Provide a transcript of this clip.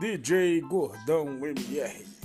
DJ Gordão MR.